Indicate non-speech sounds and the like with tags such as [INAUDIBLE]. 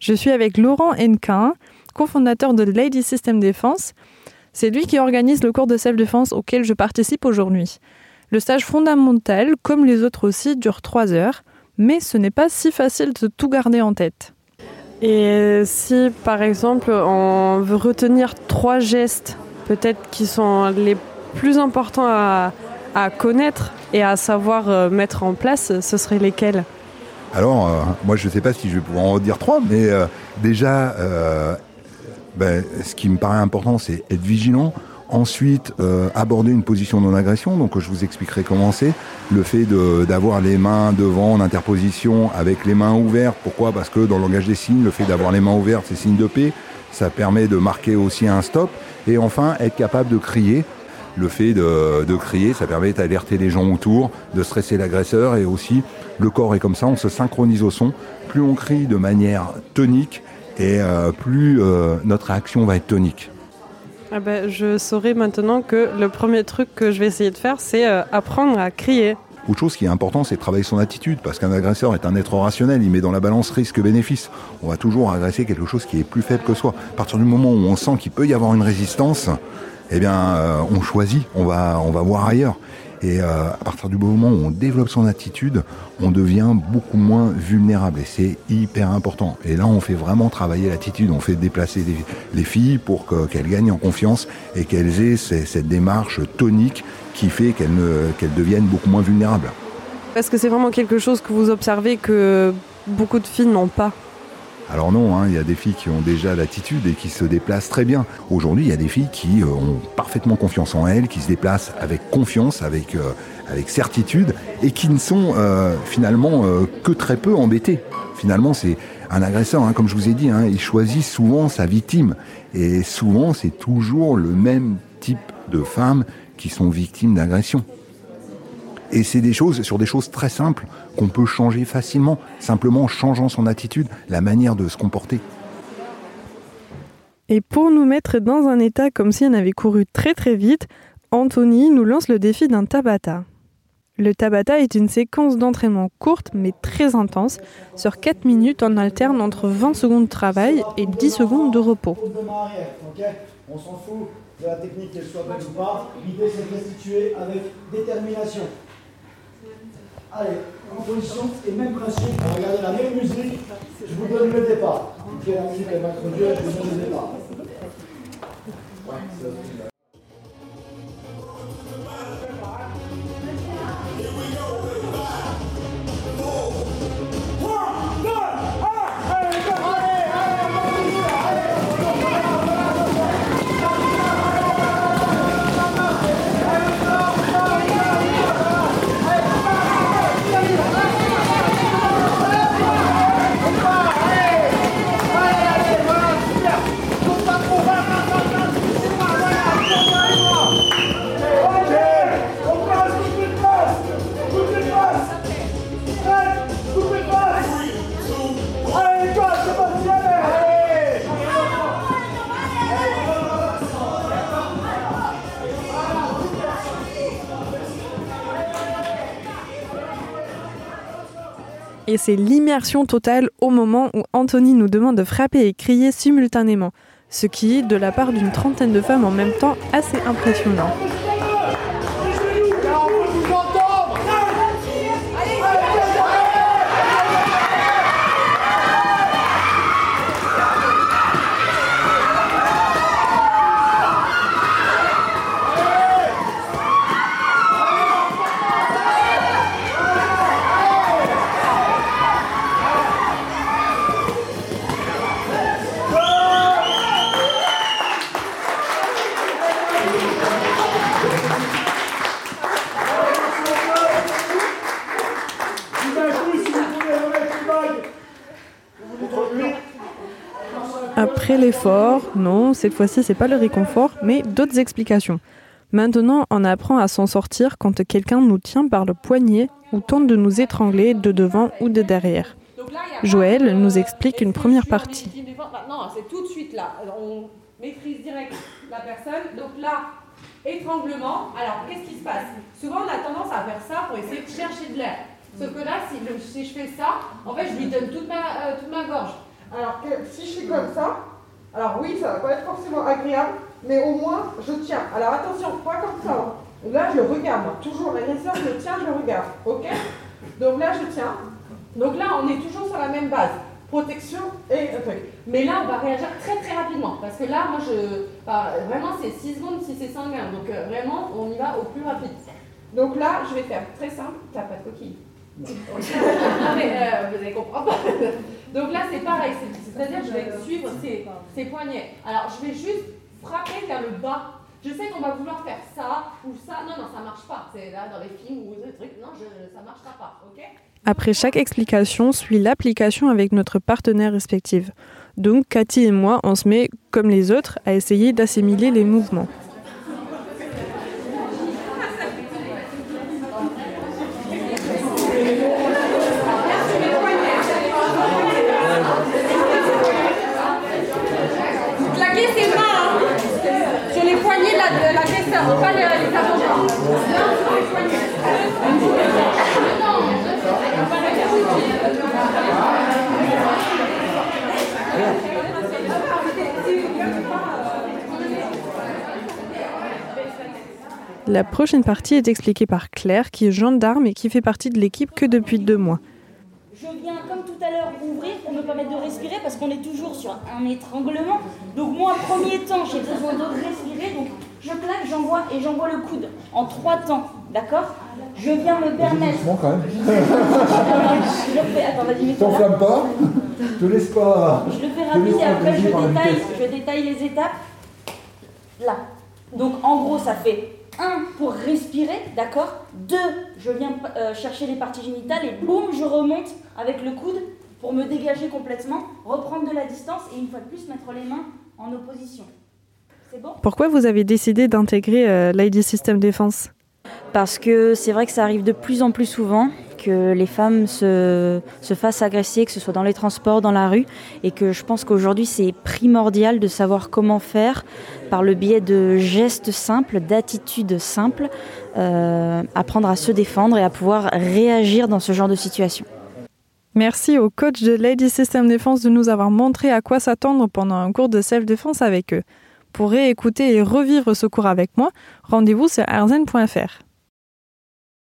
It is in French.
Je suis avec Laurent Henquin, cofondateur de Lady System Défense. C'est lui qui organise le cours de self-défense auquel je participe aujourd'hui. Le stage fondamental, comme les autres aussi, dure trois heures, mais ce n'est pas si facile de tout garder en tête. Et si par exemple on veut retenir trois gestes, peut-être qui sont les plus importants à, connaître et à savoir euh, mettre en place, ce seraient lesquels? Alors, euh, moi je ne sais pas si je vais pouvoir en dire trois, mais euh, déjà, ben, ce qui me paraît important, c'est être vigilant. Ensuite, euh, aborder une position non-agression. Donc, je vous expliquerai comment c'est. Le fait d'avoir les mains devant en interposition avec les mains ouvertes. Pourquoi? Parce que dans le langage des signes, le fait d'avoir les mains ouvertes, c'est signe de paix. Ça permet de marquer aussi un stop. Et enfin, être capable de crier. Le fait de, de crier, ça permet d'alerter les gens autour, de stresser l'agresseur. Et aussi, le corps est comme ça, on se synchronise au son. Plus on crie de manière tonique, et euh, plus euh, notre réaction va être tonique. Ah ben, je saurai maintenant que le premier truc que je vais essayer de faire, c'est euh, apprendre à crier. Autre chose qui est important, c'est de travailler son attitude, parce qu'un agresseur est un être rationnel, il met dans la balance risque-bénéfice. On va toujours agresser quelque chose qui est plus faible que soi. À partir du moment où on sent qu'il peut y avoir une résistance, eh bien, on choisit, on va, on va voir ailleurs. Et euh, à partir du moment où on développe son attitude, on devient beaucoup moins vulnérable. Et c'est hyper important. Et là, on fait vraiment travailler l'attitude. On fait déplacer les, filles pour qu'elles gagnent en confiance et qu'elles aient cette démarche tonique qui fait qu'elles deviennent beaucoup moins vulnérables. Est-ce que c'est vraiment quelque chose que vous observez que beaucoup de filles n'ont pas alors non, hein, il y a des filles qui ont déjà l'attitude et qui se déplacent très bien. Aujourd'hui, il y a des filles qui euh, ont parfaitement confiance en elles, qui se déplacent avec confiance, avec, euh, avec certitude, et qui ne sont euh, finalement que très peu embêtées. Finalement, c'est un agresseur, hein, comme je vous ai dit, hein, il choisit souvent sa victime. Et souvent, c'est toujours le même type de femmes qui sont victimes d'agression. Et c'est des choses, sur des choses très simples, qu'on peut changer facilement, simplement en changeant son attitude, la manière de se comporter. Et pour nous mettre dans un état comme si on avait couru très très vite, Anthony nous lance le défi d'un Tabata. Le Tabata est une séquence d'entraînement courte mais très intense. Sur 4 minutes, on alterne entre 20 secondes de travail et 10 secondes de repos. On s'en fout de la technique qu'elle soit belle ou pas. L'idée c'est de restituer avec détermination. Allez, en position et même principe, regardez la même musique, je vous donne le départ. Ok, la musique elle va introduire, je vous donne le départ. Ouais, et c'est l'immersion totale au moment où Anthony nous demande de frapper et crier simultanément, ce qui est, de la part d'une trentaine de femmes en même temps, assez impressionnant. Après l'effort, non, cette fois-ci c'est pas le réconfort, mais d'autres explications. Maintenant, on apprend à s'en sortir quand quelqu'un nous tient par le poignet ou tente de nous étrangler de devant ou de derrière. Joël nous explique une première partie. C'est tout de suite là. On maîtrise direct la personne. Donc là, étranglement. Alors, qu'est-ce qui se passe? Souvent, on a tendance à faire ça pour essayer de chercher de l'air. Sauf que là, si je, fais ça, en fait, je lui donne toute ma, euh, toute ma gorge. Alors que si je suis comme ça, alors oui, ça va pas être forcément agréable, mais au moins je tiens. Alors attention, pas comme ça. hein. Là, je regarde. Toujours l'agresseur, je tiens, je regarde. Ok? Donc là, je tiens. Donc là, on est toujours sur la même base. Protection et truc. Mais là, on va réagir très très rapidement. Parce que là, moi, je. bah, vraiment, c'est 6 secondes si c'est sanguin. Donc euh, vraiment, on y va au plus rapide. Donc là, je vais faire très simple. T'as pas de coquille. Non, mais euh, vous allez comprendre. [LAUGHS] Donc là, c'est pareil. c'est- C'est-à-dire que je vais suivre ses, ses poignets. Alors, je vais juste frapper vers le bas. Je sais qu'on va vouloir faire ça ou ça. Non, non, ça marche pas. C'est là dans les films ou des trucs. Non, je, ça marchera pas. Ok? Après chaque explication suit l'application avec notre partenaire respective. Donc Cathy et moi, on se met, comme les autres, à essayer d'assimiler les mouvements. Claquer ses mains hein, sur les poignets de la- de l'agresseur, pas les, les avant-bras. La prochaine partie est expliquée par Claire, qui est gendarme et qui fait partie de l'équipe que depuis deux mois. Je viens, comme tout à l'heure, ouvrir pour me permettre de respirer parce qu'on est toujours sur un étranglement. Donc moi, premier temps, j'ai besoin de respirer. Donc je claque, j'envoie et j'envoie le coude en trois temps. D'accord? Je viens me permettre. quand même. [LAUGHS] Je le fais. Attends, vas-y. T'enflamme pas. Te laisse pas. Je le fais rapide et après je détaille, je détaille les étapes. Là. Donc en gros, ça fait 1 pour respirer, d'accord? 2, je viens euh, chercher les parties génitales et boum, je remonte avec le coude pour me dégager complètement, reprendre de la distance et une fois de plus mettre les mains en opposition. C'est bon? Pourquoi vous avez décidé d'intégrer euh, l'ID System Défense? Parce que c'est vrai que ça arrive de plus en plus souvent que les femmes se, se fassent agresser, que ce soit dans les transports, dans la rue, et que je pense qu'aujourd'hui c'est primordial de savoir comment faire par le biais de gestes simples, d'attitudes simples, euh, apprendre à se défendre et à pouvoir réagir dans ce genre de situation. Merci au coach de Lady System Défense de nous avoir montré à quoi s'attendre pendant un cours de self-défense avec eux. Pour réécouter et revivre ce cours avec moi, rendez-vous sur arzen.fr.